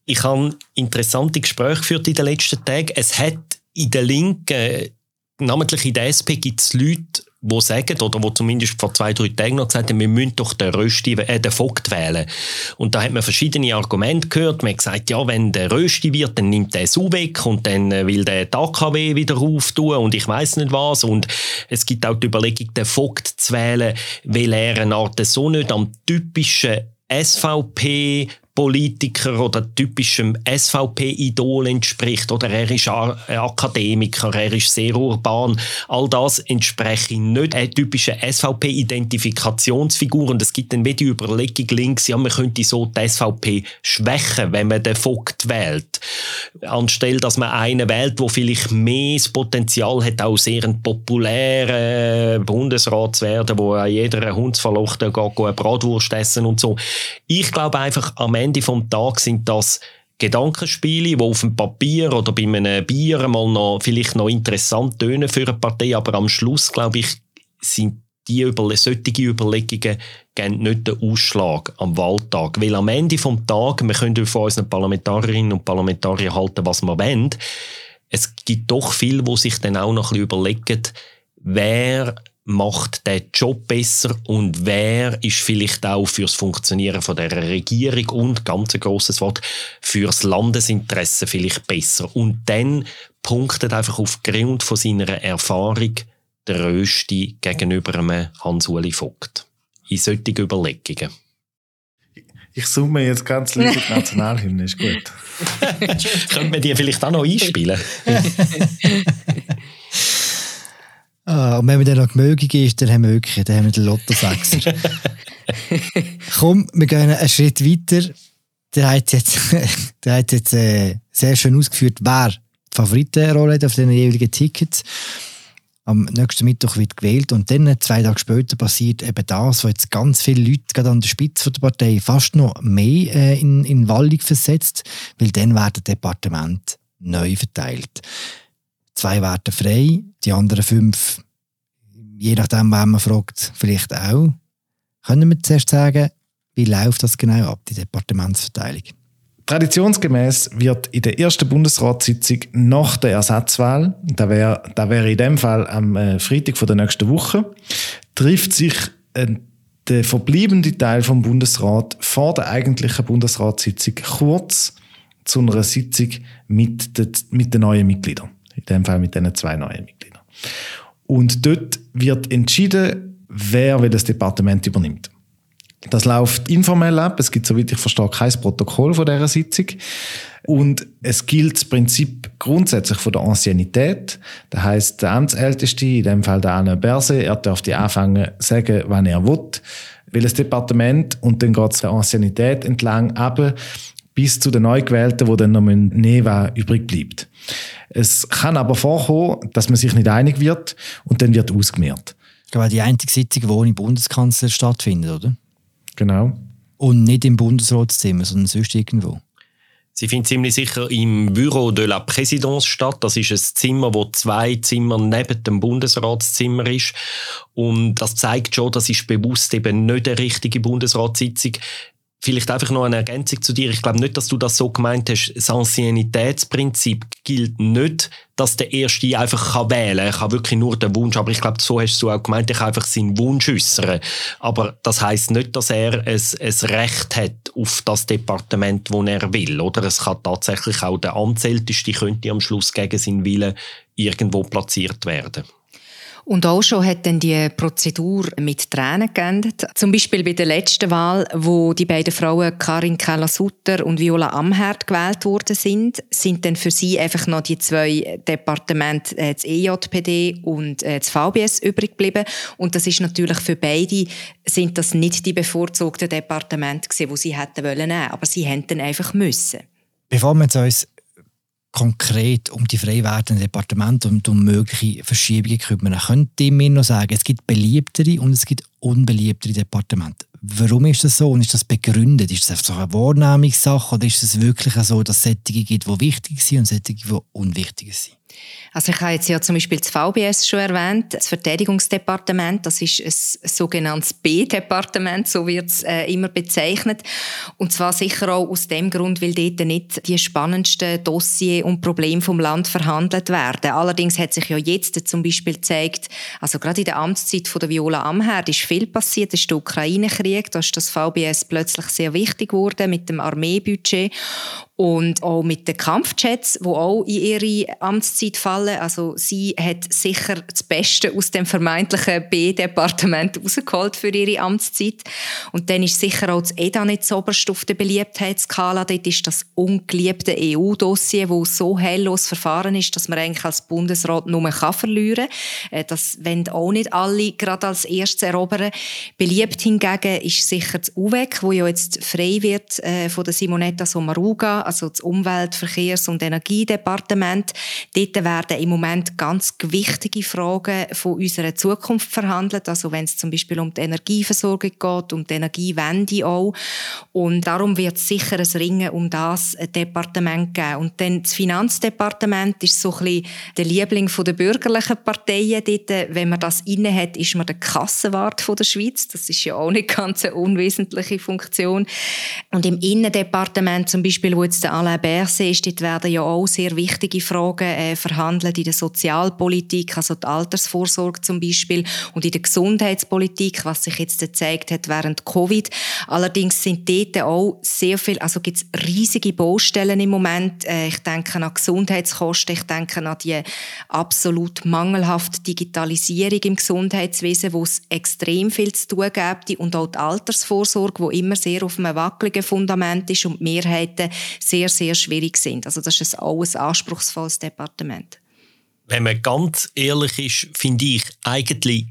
Ich habe interessante Gespräche geführt in den letzten Tagen. Es hat in der Linken, namentlich in der SP, gibt es Leute, die sagen, oder wo zumindest vor zwei, drei Tagen noch gesagt haben, wir müssen doch den, Rösti, äh, den Vogt wählen. Und da hat man verschiedene Argumente gehört. Man hat gesagt, ja, wenn der Rösti wird, dann nimmt der SU weg und dann äh, will der die AKW wieder auftun und ich weiß nicht was. Und es gibt auch die Überlegung, den Vogt zu wählen, weil er eine Art so nicht am typischen SVP Politiker oder typischem SVP-Idol entspricht. Oder er ist Akademiker, er ist sehr urban. All das entspreche nicht einer typischen SVP-Identifikationsfigur. Und es gibt dann wie die Überlegung links, ja, man könnte so die SVP schwächen, wenn man den Vogt wählt. Anstelle, dass man einen wählt, der vielleicht mehr das Potenzial hat, auch sehr ein populärer Bundesrat zu werden, wo jeder Hundsverlochte geht, eine Bratwurst essen und so. Ich glaube einfach, am Ende Ende vom Tag sind das Gedankenspiele, die auf dem Papier oder bei einem Bier mal noch, vielleicht noch interessant tönen für eine Partei, aber am Schluss, glaube ich, sind die Überle solche Überlegungen geben nicht den Ausschlag am Wahltag. Weil am Ende vom Tag, wir können von unseren Parlamentarierinnen und Parlamentariern halten, was wir wollen, es gibt doch viele, die sich dann auch noch ein bisschen überlegen, wer macht der Job besser und wer ist vielleicht auch fürs Funktionieren von der Regierung und ganz ein grosses Wort fürs Landesinteresse vielleicht besser und dann punktet einfach aufgrund von seiner Erfahrung der Rösti gegenüber einem Hans-Uli Vogt in solchen Überlegungen. Ich summe jetzt ganz lieb die Nationalhymne, ist gut. *laughs* Könnte man die vielleicht auch noch einspielen? *laughs* Ah, und wenn man dann noch gemögig ist, dann haben wir wirklich dann haben wir den Lotto 6 *laughs* Komm, wir gehen einen Schritt weiter. Der hat jetzt, *laughs* der hat jetzt äh, sehr schön ausgeführt, wer die Favoritenrolle hat auf den jeweiligen Tickets. Am nächsten Mittwoch wird gewählt und dann, zwei Tage später, passiert eben das, was jetzt ganz viele Leute gerade an der Spitze der Partei fast noch mehr äh, in, in Wallung versetzt, weil dann werden Departement neu verteilt. Zwei werden frei, die anderen fünf, je nachdem, wen man fragt, vielleicht auch. Können wir zuerst sagen, wie läuft das genau ab, die Departementsverteilung? Traditionsgemäß wird in der ersten Bundesratssitzung nach der Ersatzwahl, da wäre da wär in dem Fall am äh, Freitag der nächsten Woche, trifft sich äh, der verbliebene Teil vom Bundesrat vor der eigentlichen Bundesratssitzung kurz zu einer Sitzung mit, de, mit den neuen Mitgliedern in dem Fall mit diesen zwei neuen Mitgliedern. Und dort wird entschieden, wer welches Departement übernimmt. Das läuft informell ab. Es gibt, soweit ich verstehe, kein Protokoll von dieser Sitzung. Und es gilt das Prinzip grundsätzlich von der Anciennität. Das heißt, der Amtsälteste, in dem Fall der Anne Berse, er darf die anfangen, sagen, wann er will, welches Departement, und dann geht es der Anciennität entlang ab, bis zu den Neugewählten, wo dann noch Neva übrig bleibt. Es kann aber vorkommen, dass man sich nicht einig wird und dann wird ausgemehrt. Ich glaube, die einzige Sitzung, die ohne Bundeskanzler stattfindet, oder? Genau. Und nicht im Bundesratszimmer, sondern sonst irgendwo. Sie findet ziemlich sicher im Büro de la Présidence statt. Das ist ein Zimmer, wo zwei Zimmer neben dem Bundesratszimmer ist. Und das zeigt schon, das ist bewusst eben nicht eine richtige Bundesratssitzung. Vielleicht einfach noch eine Ergänzung zu dir. Ich glaube nicht, dass du das so gemeint hast. Das Anciennitätsprinzip gilt nicht, dass der Erste einfach wählen kann. Er kann wirklich nur den Wunsch, aber ich glaube, so hast du auch gemeint, er kann einfach seinen Wunsch äußern. Aber das heißt nicht, dass er ein, ein Recht hat auf das Departement, wo er will. Oder es kann tatsächlich auch der Amtsälteste könnte am Schluss gegen seinen Willen irgendwo platziert werden. Und auch schon hat dann die Prozedur mit Tränen geendet. Zum Beispiel bei der letzten Wahl, wo die beiden Frauen Karin Keller-Sutter und Viola Amherd gewählt worden sind, sind dann für sie einfach noch die zwei Departemente, äh, das EJPD und äh, das VBS übrig geblieben. Und das ist natürlich für beide sind das nicht die bevorzugten Departemente gewesen, die sie hätten wollen aber sie hätten einfach müssen. Bevor wir uns konkret um die frei werdenden Departemente und um mögliche Verschiebungen kümmern. Könnt ihr mir noch sagen, es gibt beliebtere und es gibt unbeliebtere Departemente. Warum ist das so und ist das begründet? Ist das einfach eine Wahrnehmungssache oder ist es wirklich so, dass es Sättige gibt, die wichtig sind und Sättige, die unwichtig sind? Also ich habe jetzt ja zum Beispiel das VBS schon erwähnt, das Verteidigungsdepartement, das ist ein sogenanntes B-Departement, so wird es äh, immer bezeichnet. Und zwar sicher auch aus dem Grund, weil dort nicht die spannendsten Dossier und Probleme vom Land verhandelt werden. Allerdings hat sich ja jetzt zum Beispiel gezeigt, also gerade in der Amtszeit von der Viola Amherd ist viel passiert, ist der Ukraine-Krieg, da ist das VBS plötzlich sehr wichtig geworden mit dem Armeebudget Und auch mit den Kampfjets, die auch in ihre Amtszeit fallen. Also sie hat sicher das Beste aus dem vermeintlichen B-Departement rausgeholt für ihre Amtszeit. Und dann ist sicher auch das EDA nicht so oberst auf der Beliebtheitsskala. Dort ist das ungeliebte EU-Dossier, wo so helllos verfahren ist, dass man eigentlich als Bundesrat nur kann verlieren kann. Äh, das wollen auch nicht alle gerade als erstes erobern. Beliebt hingegen ist sicher das UWEC, wo ja jetzt frei wird äh, von der Simonetta Sommaruga also das Umwelt-, Verkehrs- und Energiedepartement. Dort werden im Moment ganz wichtige Fragen von unserer Zukunft verhandelt, also wenn es zum Beispiel um die Energieversorgung geht, um die Energiewende auch. Und darum wird es sicher ein Ringen um das Departement geben. Und dann das Finanzdepartement ist so ein bisschen der Liebling der bürgerlichen Parteien. Dort, wenn man das inne hat, ist man der Kassenwart der Schweiz. Das ist ja auch nicht *laughs* ganz eine unwesentliche Funktion. Und im Innendepartement zum Beispiel, wo jetzt jetzt der Alain Berset ist, dort werden ja auch sehr wichtige Fragen äh, verhandelt in der Sozialpolitik, also die Altersvorsorge zum Beispiel und in der Gesundheitspolitik, was sich jetzt gezeigt hat während Covid. Allerdings sind dort auch sehr viel, also gibt es riesige Baustellen im Moment. Äh, ich denke an Gesundheitskosten, ich denke an die absolut mangelhafte Digitalisierung im Gesundheitswesen, wo es extrem viel zu tun gibt und auch die Altersvorsorge, wo immer sehr auf einem wackeligen Fundament ist und die Mehrheiten sehr, sehr schwierig sind. Also das ist auch ein anspruchsvolles Departement. Wenn man ganz ehrlich ist, finde ich eigentlich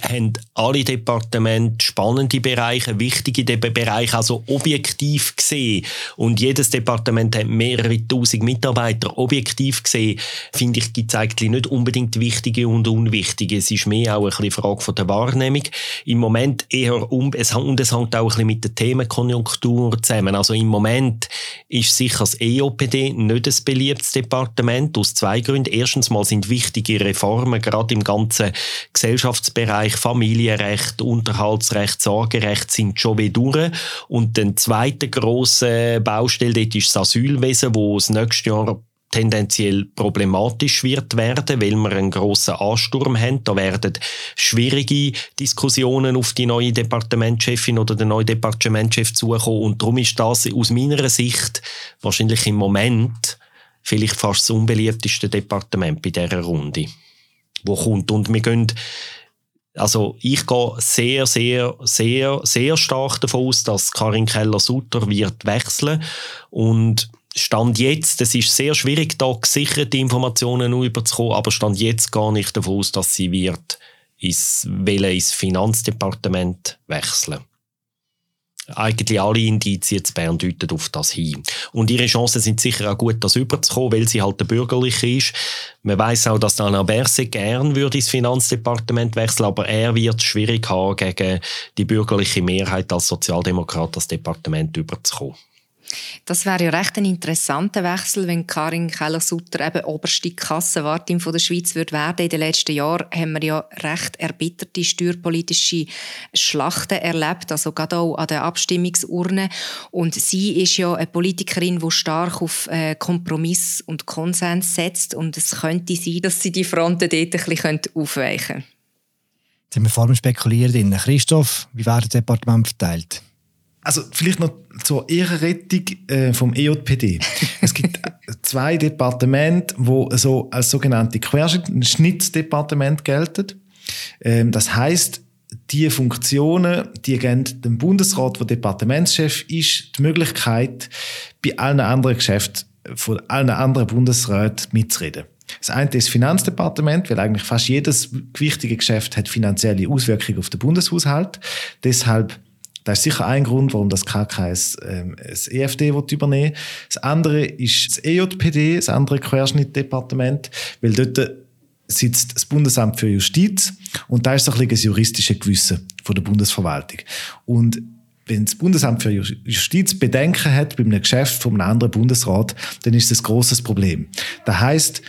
haben alle Departemente spannende Bereiche, wichtige Bereiche, also objektiv gesehen. Und jedes Departement hat mehrere tausend Mitarbeiter. Objektiv gesehen, finde ich, gibt es eigentlich nicht unbedingt wichtige und unwichtige. Es ist mehr auch ein bisschen Frage von der Wahrnehmung. Im Moment eher um, es, und es hängt auch ein bisschen mit der Themenkonjunktur zusammen. Also im Moment ist sicher das EOPD nicht ein beliebtes Departement, aus zwei Gründen. Erstens mal sind wichtige Reformen, gerade im ganzen Gesellschaftsbereich, Bereich Familienrecht, Unterhaltsrecht, Sorgerecht sind schon wieder durch. Und der zweite grosse Baustelle dort ist das Asylwesen, wo das nächste Jahr tendenziell problematisch wird werden, weil wir einen grossen Ansturm haben. Da werden schwierige Diskussionen auf die neue Departementchefin oder den neuen Departementchef zukommen. Und darum ist das aus meiner Sicht wahrscheinlich im Moment vielleicht fast das unbeliebteste Departement bei dieser Runde, wo kommt. Und wir gehen also ich gehe sehr, sehr, sehr, sehr stark davon aus, dass Karin Keller-Sutter wird wechseln. Und Stand jetzt, es ist sehr schwierig, da gesicherte Informationen überzukommen, aber Stand jetzt gar nicht davon aus, dass sie wird ins, ins Finanzdepartement wechseln eigentlich alle Indizien zu Bern deuten auf das hin. Und ihre Chancen sind sicher auch gut, das überzukommen, weil sie halt der Bürgerliche ist. Man weiß auch, dass Alain Berset gern würde ins Finanzdepartement wechseln, aber er wird es schwierig haben, gegen die bürgerliche Mehrheit als Sozialdemokrat das Departement überzukommen. Das wäre ja recht ein interessanter Wechsel, wenn Karin Keller-Sutter eben oberste Kassenwartin von der Schweiz wird werden. In den letzten Jahren haben wir ja recht erbitterte steuerpolitische Schlachten erlebt, also gerade auch an der Abstimmungsurne. Und sie ist ja eine Politikerin, die stark auf äh, Kompromiss und Konsens setzt. Und es könnte sein, dass sie die Fronten dort ein bisschen aufweichen können. Jetzt haben wir vor allem spekuliert. Christoph, wie das Departement verteilt? Also vielleicht noch zur Ehrenrettung äh, vom EJPD. *laughs* es gibt zwei Departemente, wo so als sogenannte Querschnittsdepartement gelten. Ähm, das heißt, die Funktionen, die geben dem Bundesrat, der Departementschef ist, die Möglichkeit, bei allen anderen Geschäften von allen anderen Bundesräten mitzureden. Das eine ist das Finanzdepartement, weil eigentlich fast jedes wichtige Geschäft hat finanzielle Auswirkungen auf den Bundeshaushalt. Deshalb das ist sicher ein Grund, warum das KK das, ähm, EFD übernehmen will. Das andere ist das EJPD, das andere Querschnittdepartement, weil dort sitzt das Bundesamt für Justiz und da ist so ein bisschen das juristische Gewissen von der Bundesverwaltung. Und wenn das Bundesamt für Justiz Bedenken hat bei einem Geschäft von einem anderen Bundesrat, dann ist das ein grosses Problem. Das heißt,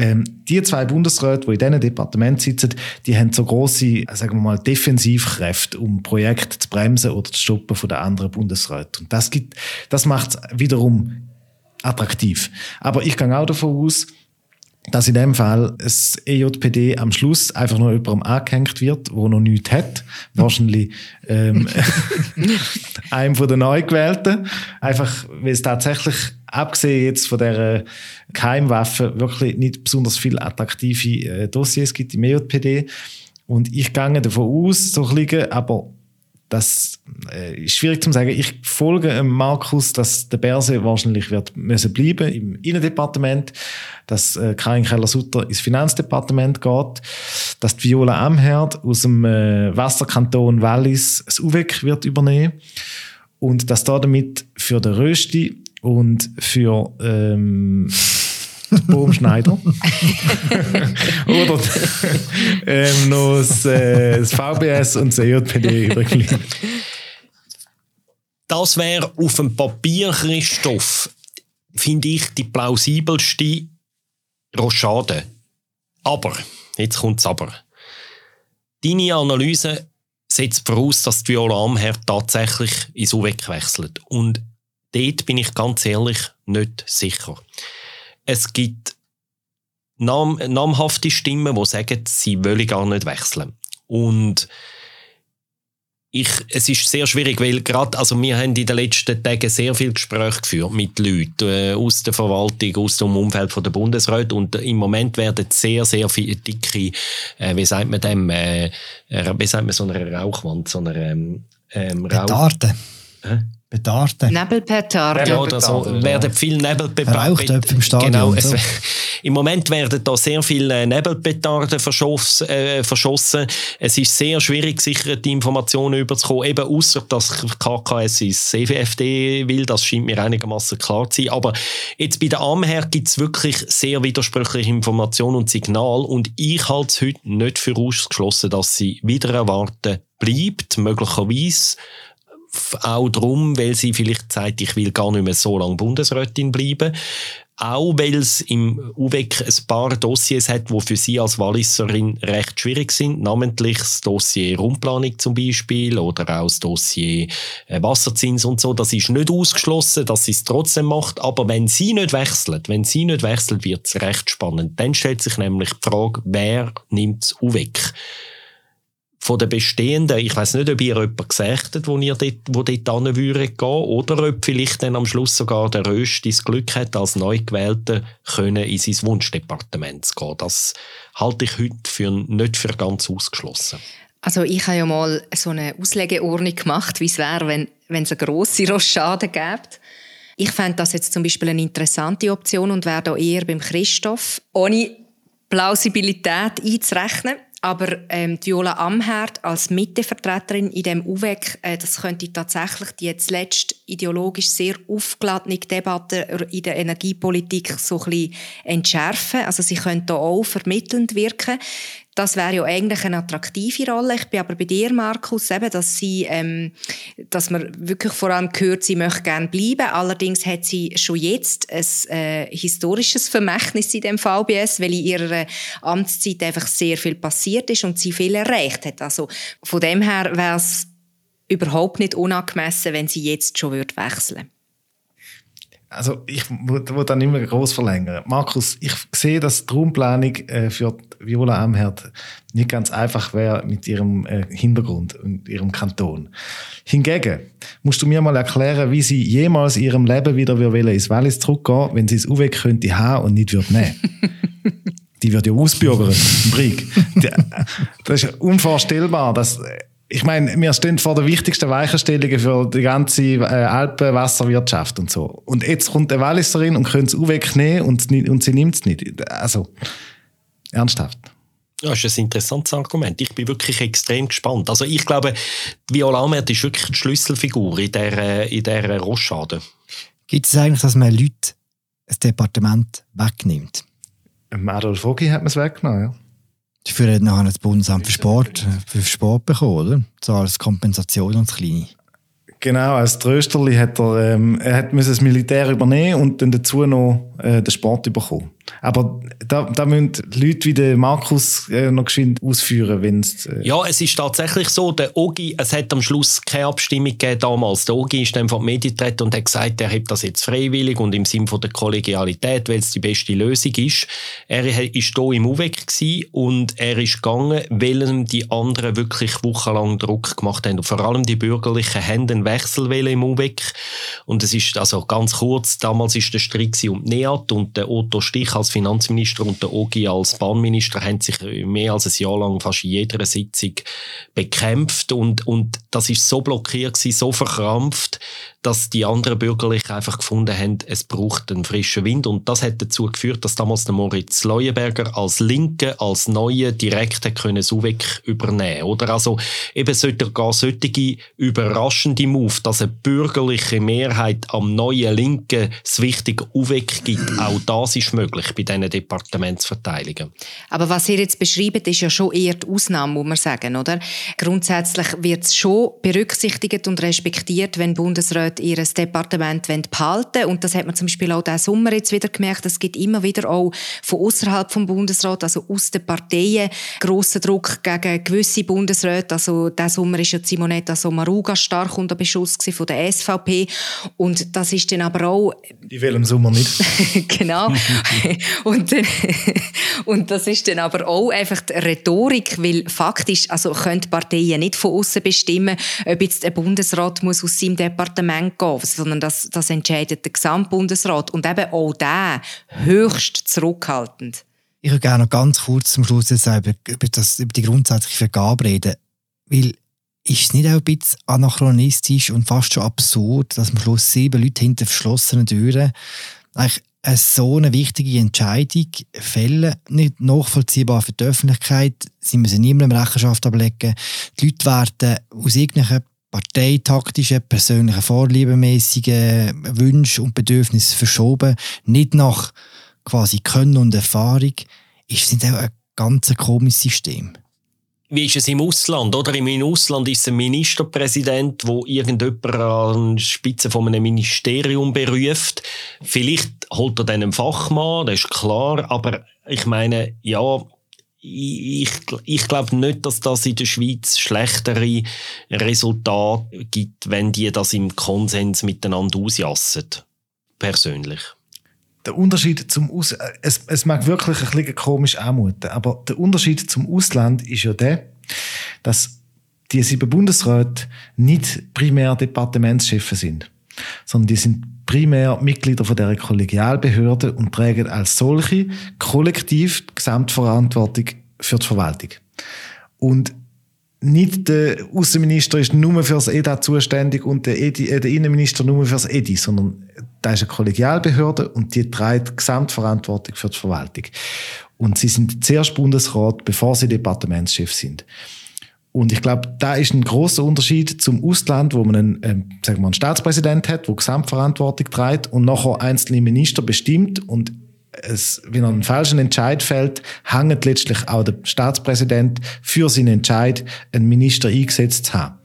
ähm, die zwei Bundesräte, die in diesem Departement sitzen, die haben so große, sagen wir mal, Defensivkräfte, um Projekte zu bremsen oder zu stoppen von den anderen Bundesräten. Und das gibt, das macht es wiederum attraktiv. Aber ich gehe auch davon aus, dass in dem Fall das EJPD am Schluss einfach nur jemandem angehängt wird, wo noch nichts hat. Wahrscheinlich ähm, *laughs* einem von den Neugewählten. Einfach, weil es tatsächlich abgesehen jetzt von der Keimwaffe wirklich nicht besonders viele attraktive äh, Dossiers gibt im EJPD. Und ich gehe davon aus, so liegen, aber das äh, ist schwierig zu sagen. Ich folge Markus, dass der Berse wahrscheinlich wird müssen bleiben im Innendepartement, dass äh, Karin Keller-Sutter ins Finanzdepartement geht, dass die Viola Amherd aus dem äh, Wasserkanton Wallis das UVEC wird übernehmen und dass da damit für den Rösti und für ähm, Baumschneider. *laughs* Oder ähm, noch das, äh, das VBS und das EJPD übrig Das wäre auf dem Papier, Christoph, finde ich die plausibelste Rochade. Aber, jetzt kommt es aber. Deine Analyse setzt voraus, dass die Viola Amherd tatsächlich ins UWEC wechselt. Und dort bin ich ganz ehrlich nicht sicher es gibt nam namhafte Stimmen, die sagen, sie wollen gar nicht wechseln. Und ich, es ist sehr schwierig, weil gerade, also wir haben in den letzten Tagen sehr viel Gespräche geführt mit Leuten äh, aus der Verwaltung, aus dem Umfeld von der Bundesrat und im Moment werden sehr, sehr viele dicke, äh, wie sagt man dem, äh, wie sagt man so eine Rauchwand, so eine ähm, ähm, Rauch... Petarde. Äh? Petarde. Nebelpetarde. Ja, oder so. werden viel Nebelpetarde. Im Stadion. Genau. Es, Im Moment werden da sehr viele Nebelpetarden verschoss, äh, verschossen. Es ist sehr schwierig, sicher die Informationen überzukommen. Eben außer dass KKS ins CVFD will, das scheint mir einigermaßen klar zu sein. Aber jetzt bei der Amher gibt es wirklich sehr widersprüchliche Informationen und Signale. Und ich halte es heute nicht für ausgeschlossen, dass sie wieder erwarten bleibt, möglicherweise auch darum, weil sie vielleicht sagt, ich will gar nicht mehr so lange Bundesrätin bleiben. Auch weil es im UWEC ein paar Dossiers hat, die für sie als Walliserin recht schwierig sind, namentlich das Dossier Rundplanung zum Beispiel oder auch das Dossier äh, Wasserzins und so. Das ist nicht ausgeschlossen, dass sie es trotzdem macht, aber wenn sie nicht wechselt, wenn sie nicht wechselt, wird es recht spannend. Dann stellt sich nämlich die Frage, wer nimmt das UWEC? Von den bestehenden, ich weiß nicht, ob ihr jemanden gesagt habt, wo ihr dort, dort hin gehen oder ob vielleicht dann am Schluss sogar der Röst das Glück hat, als Neugewählter können in sein Wunschdepartement zu gehen. Das halte ich heute für nicht für ganz ausgeschlossen. Also ich habe ja mal so eine Auslegeordnung gemacht, wie es wäre, wenn, wenn es eine grosse Rochade gäbe. Ich fände das jetzt zum Beispiel eine interessante Option und wäre da eher beim Christoph, ohne Plausibilität einzurechnen. Aber ähm, Viola Amherd als Mittevertreterin in dem UWEC, äh, das könnte tatsächlich die jetzt letzt ideologisch sehr aufgeladene Debatte in der Energiepolitik so ein bisschen entschärfen. Also sie könnte da auch vermittelnd wirken. Das wäre ja eigentlich eine attraktive Rolle. Ich bin aber bei dir, Markus, eben, dass sie, ähm, dass man wirklich vor allem gehört, sie möchte gerne bleiben. Allerdings hat sie schon jetzt ein äh, historisches Vermächtnis in dem VBS, weil in ihrer Amtszeit einfach sehr viel passiert ist und sie viel erreicht hat. Also von dem her wäre es überhaupt nicht unangemessen, wenn sie jetzt schon wechseln würde also ich will dann nicht mehr groß verlängern. Markus, ich sehe, dass die Raumplanung äh, für Viola Amherd nicht ganz einfach wäre mit ihrem äh, Hintergrund und ihrem Kanton. Hingegen musst du mir mal erklären, wie sie jemals in ihrem Leben wieder ins Wallis zurückgehen, wenn sie es UWEG könnte haben und nicht würde nehmen. *laughs* Die wird ja ausbürgern, im Brieg. *laughs* Das ist unvorstellbar, dass ich meine, wir stehen vor der wichtigsten Weichenstellungen für die ganze äh, Alpenwasserwirtschaft und so. Und jetzt kommt eine Walliserin und könnte es wegnehmen und, und sie nimmt es nicht. Also, ernsthaft. Ja, das ist ein interessantes Argument. Ich bin wirklich extrem gespannt. Also ich glaube, Viola Amert ist wirklich die Schlüsselfigur in dieser, in dieser Rochade. Gibt es eigentlich, dass man Leute ein Departement wegnimmt? Adolf Vogi hat man es weggenommen, ja. Dafür hat nachher das Bundesamt für Sport, für Sport bekommen, oder? So als Kompensation ans Kleine. Genau, als Trösterli hat er, ähm, er hat das Militär übernehmen und dann dazu noch äh, den Sport bekommen. Aber da, da müssen Leute wie der Markus äh, noch geschwind ausführen, wenn. Äh ja, es ist tatsächlich so, der Ogi, es hat am Schluss keine Abstimmung gegeben damals. Der Ogi ist dann von die Medien und hat gesagt, er hat das jetzt freiwillig und im Sinne der Kollegialität, weil es die beste Lösung ist. Er war hier im UWEC und er ist gegangen, weil ihm die anderen wirklich wochenlang Druck gemacht haben. Und vor allem die Bürgerlichen haben einen Wechsel im UWEC. Und es ist also ganz kurz, damals ist der Streit um NEAT und der Otto Stich als Finanzminister und der Ogi als Bahnminister haben sich mehr als ein Jahr lang fast in jeder Sitzung bekämpft und, und das ist so blockiert gewesen, so verkrampft, dass die anderen Bürgerlichen einfach gefunden haben, es braucht einen frischen Wind. Und das hat dazu geführt, dass damals der Moritz Leuenberger als Linke, als Neue direkt hat können Suwek übernehmen Oder also eben sollte gar solche überraschende Move, dass eine bürgerliche Mehrheit am neuen Linken das wichtige Uweg gibt. Auch das ist möglich bei diesen Departementsverteilungen. Aber was ihr jetzt beschreibt, ist ja schon eher die Ausnahme, muss man sagen, oder? Grundsätzlich wird es schon berücksichtigt und respektiert, wenn Bundesräte dort ihr Departement behalten Und das hat man zum Beispiel auch diesen Sommer jetzt wieder gemerkt. Es gibt immer wieder auch von außerhalb vom Bundesrat, also aus den Parteien, grossen Druck gegen gewisse Bundesräte. Also diesen Sommer ist ja Simonetta Sommaruga stark unter Beschuss von der SVP. Und das ist dann aber auch... In welchem Sommer nicht? *laughs* genau. *laughs* und, dann, und das ist dann aber auch einfach die Rhetorik, weil faktisch also können die Parteien nicht von außen bestimmen, ob jetzt ein Bundesrat muss aus seinem Departement Gehen, sondern das, das entscheidet der Gesamtbundesrat. Und eben auch der höchst zurückhaltend. Ich würde gerne noch ganz kurz zum Schluss jetzt über, über, das, über die grundsätzliche Vergabe reden. Weil ist es nicht auch ein bisschen anachronistisch und fast schon absurd, dass am Schluss sieben Leute hinter verschlossenen Türen eigentlich eine so eine wichtige Entscheidung fällen, nicht nachvollziehbar für die Öffentlichkeit, sie müssen niemandem Rechenschaft ablegen, die Leute werden aus irgendwelchen parteitaktischen, persönlichen, vorliebemäßigen Wünsche und Bedürfnisse verschoben, nicht nach quasi Können und Erfahrung, ist es auch ein ganz komisches System. Wie ist es im Ausland? Oder im Ausland ist ein Ministerpräsident, wo irgendjemand an die Spitze von einem Ministerium beruft. Vielleicht holt er dann einen Fachmann, das ist klar. Aber ich meine, ja, ich, ich glaube nicht, dass das in der Schweiz schlechtere Resultate gibt, wenn die das im Konsens miteinander ausjassen. Persönlich. Der Unterschied zum Aus es, es mag wirklich ein bisschen komisch anmuten, aber der Unterschied zum Ausland ist ja der, dass die sieben Bundesräte nicht primär Departementschefe sind, sondern die sind primär Mitglieder von der Kollegialbehörde und tragen als solche kollektiv die Gesamtverantwortung für die Verwaltung. Und nicht der Außenminister ist nur für das EDA zuständig und der, EDI, äh, der Innenminister nur für das EDI, sondern da ist eine Kollegialbehörde und die trägt die Gesamtverantwortung für die Verwaltung. Und sie sind zuerst Bundesrat, bevor sie Departementschef sind. Und ich glaube, da ist ein großer Unterschied zum Ausland, wo man einen, äh, sagen wir, einen Staatspräsident hat, der Gesamtverantwortung trägt und nachher einzelne Minister bestimmt und es, wenn er einen falschen Entscheid fällt, hängt letztlich auch der Staatspräsident für seinen Entscheid, einen Minister eingesetzt zu haben.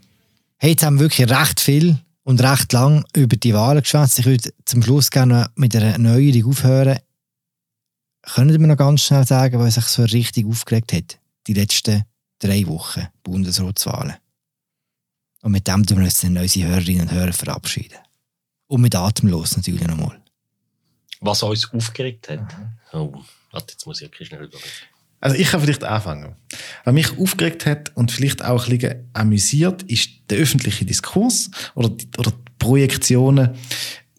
Hey, jetzt haben wir wirklich recht viel und recht lang über die Wahlen geschwätzt. Ich würde zum Schluss gerne mit einer Neuerung aufhören. Können mir noch ganz schnell sagen, was sich so richtig aufgeregt hat, die letzten drei Wochen Bundesratswahlen. Und mit dem tun wir uns dann unsere Hörerinnen und Hörer verabschieden. Und mit Atemlos natürlich nochmal. Was uns aufgeregt hat? Mhm. Oh, warte, jetzt muss ich wirklich schnell überlegen. Also ich kann vielleicht anfangen. Was mich aufgeregt hat und vielleicht auch ein bisschen amüsiert, ist der öffentliche Diskurs oder die, oder die Projektionen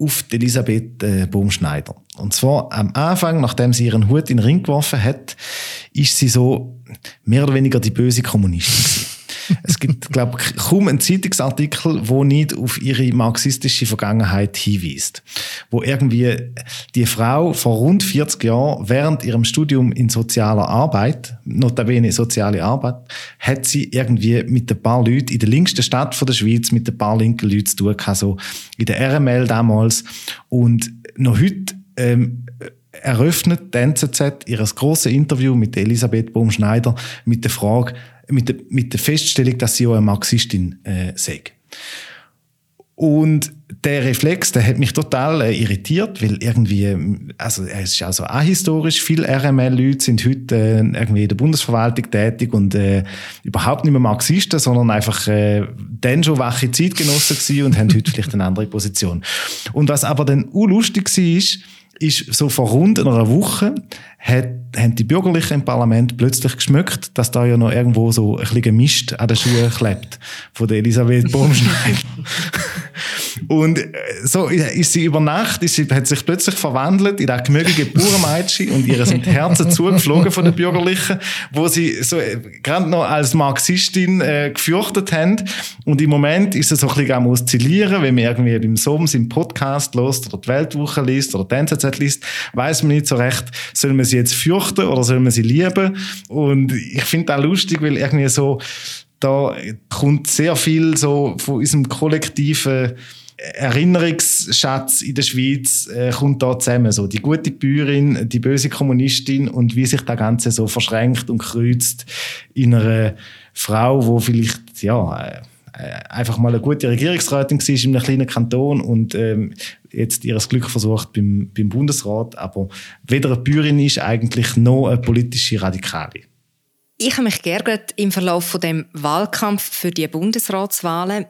auf Elisabeth äh, Baumschneider. Und zwar am Anfang, nachdem sie ihren Hut in den Ring geworfen hat, ist sie so mehr oder weniger die böse Kommunistin. es gibt, glaube ich, kaum einen Zeitungsartikel, wo nicht auf ihre marxistische Vergangenheit hinweist. Wo irgendwie die Frau vor rund 40 Jahren während ihrem Studium in sozialer Arbeit, notabene soziale Arbeit, hat sie irgendwie mit ein paar Leuten in der linksten Stadt von der Schweiz mit ein paar linken Leuten zu tun gehabt, so in der RML damals. Und noch heute ähm, eröffnet die NZZ ihr grosses Interview mit Elisabeth Baumschneider mit der Frage, mit der, mit der Feststellung, dass sie auch eine Marxistin äh, sei. Und der Reflex, der hat mich total äh, irritiert, weil irgendwie, also es ist also ahistorisch, viele RML-Leute sind heute äh, irgendwie in der Bundesverwaltung tätig und äh, überhaupt nicht mehr Marxisten, sondern einfach äh, dann schon wache Zeitgenossen gewesen und haben heute vielleicht eine andere Position. Und was aber dann lustig war, ist so vor rund einer Woche hat, haben die Bürgerlichen im Parlament plötzlich geschmückt, dass da ja noch irgendwo so ein bisschen Mist an den Schuhen klebt von der Elisabeth Baumschneider. *laughs* und äh, so ist sie über Nacht, ist sie, hat sich plötzlich verwandelt in eine gemögige Bauernmädchen und ihr sind Herzen *laughs* zugeflogen von den Bürgerlichen, wo sie so äh, gerade noch als Marxistin äh, gefürchtet haben. Und im Moment ist sie so ein bisschen am Oszillieren, wenn man irgendwie beim Soms im Podcast lost oder die Weltwoche liest oder die NZZ liest, weiß man nicht so recht, soll man sie jetzt fürchten oder soll man sie lieben? Und ich finde das lustig, weil irgendwie so, da kommt sehr viel so von unserem kollektiven Erinnerungsschatz in der Schweiz äh, kommt da zusammen. So die gute Bäuerin, die böse Kommunistin und wie sich das Ganze so verschränkt und kreuzt in einer Frau, wo vielleicht ja äh, einfach mal eine gute Regierungsrätin war in einem kleinen Kanton und ähm, jetzt ihr Glück versucht beim, beim Bundesrat, aber weder eine Bäuerin ist eigentlich noch eine politische Radikale. Ich habe mich geärgert im Verlauf von dem Wahlkampf für die Bundesratswahlen,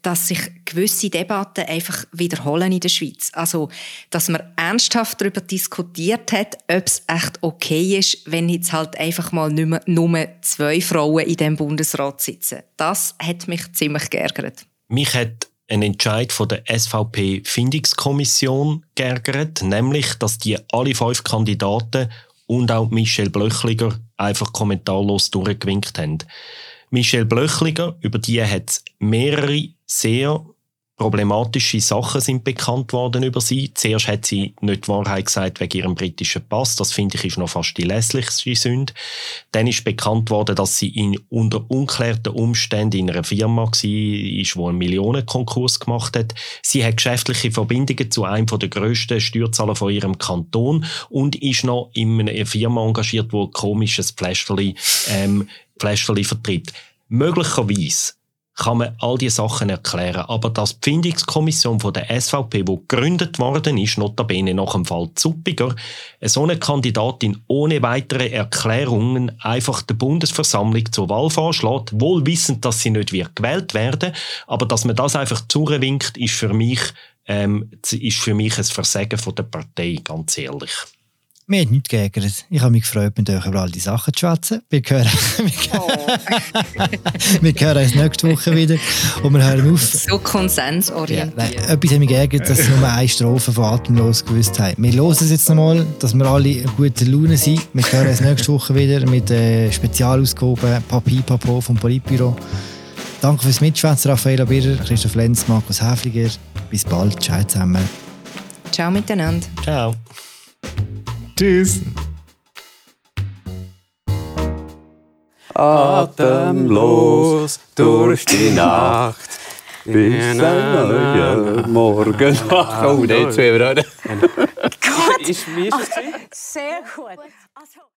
dass sich gewisse Debatten einfach wiederholen in der Schweiz. Also, dass man ernsthaft darüber diskutiert hat, ob es echt okay ist, wenn jetzt halt einfach mal nicht mehr, nur zwei Frauen in dem Bundesrat sitzen. Das hat mich ziemlich geärgert. Mich hat ein Entscheid von der SVP-Findungskommission geärgert, nämlich, dass die alle fünf Kandidaten und auch Michel Blöchliger einfach kommentarlos durchgewinkt haben. Michel Blöchliger, über die hat es mehrere sehr problematische Sachen sind bekannt worden über sie. Zuerst hat sie nicht die Wahrheit gesagt wegen ihrem britischen Pass. Das finde ich ist noch fast die lässlichste Sünde. Dann ist bekannt worden, dass sie in, unter unklärten Umständen in einer Firma war, die einen Millionenkonkurs gemacht hat. Sie hat geschäftliche Verbindungen zu einem der grössten Steuerzahler von ihrem Kanton und ist noch in einer Firma engagiert, wo komisches Fläschchen, ähm, Fläschchen vertritt. Möglicherweise kann man all diese Sachen erklären. Aber dass die Findungskommission von der SVP, die gegründet worden ist, notabene nach dem Fall Zuppiger, so eine Kandidatin ohne weitere Erklärungen einfach der Bundesversammlung zur Wahl vorschlägt, wohl wissend, dass sie nicht wird gewählt werden, aber dass man das einfach zurewinkt, ist für mich ähm, ist für mich ein Versagen von der Partei, ganz ehrlich. Mir hat nichts geärgert. Ich habe mich gefreut, mit euch über all die Sachen zu schwätzen. Wir hören, *laughs* wir, oh. wir hören uns nächste Woche wieder und wir hören auf. So konsensorientiert. Ja, etwas hat mich geärgert, dass sie nur eine Strophe von Atemlos gewusst haben. Wir hören es jetzt nochmal, dass wir alle in guter Laune sind. Wir hören uns nächste Woche wieder mit äh, Spezialausgaben Papi Papo vom Politbüro. Danke fürs Mitschwätzen, Raffaella Birrer, Christoph Lenz, Markus Häfliger. Bis bald. Ciao zusammen. Ciao miteinander. Ciao. Tschüss. Atemlos durch die Nacht. Bis neuer Morgen. Oh, jetzt wir. Gut. Ist mir Sehr gut.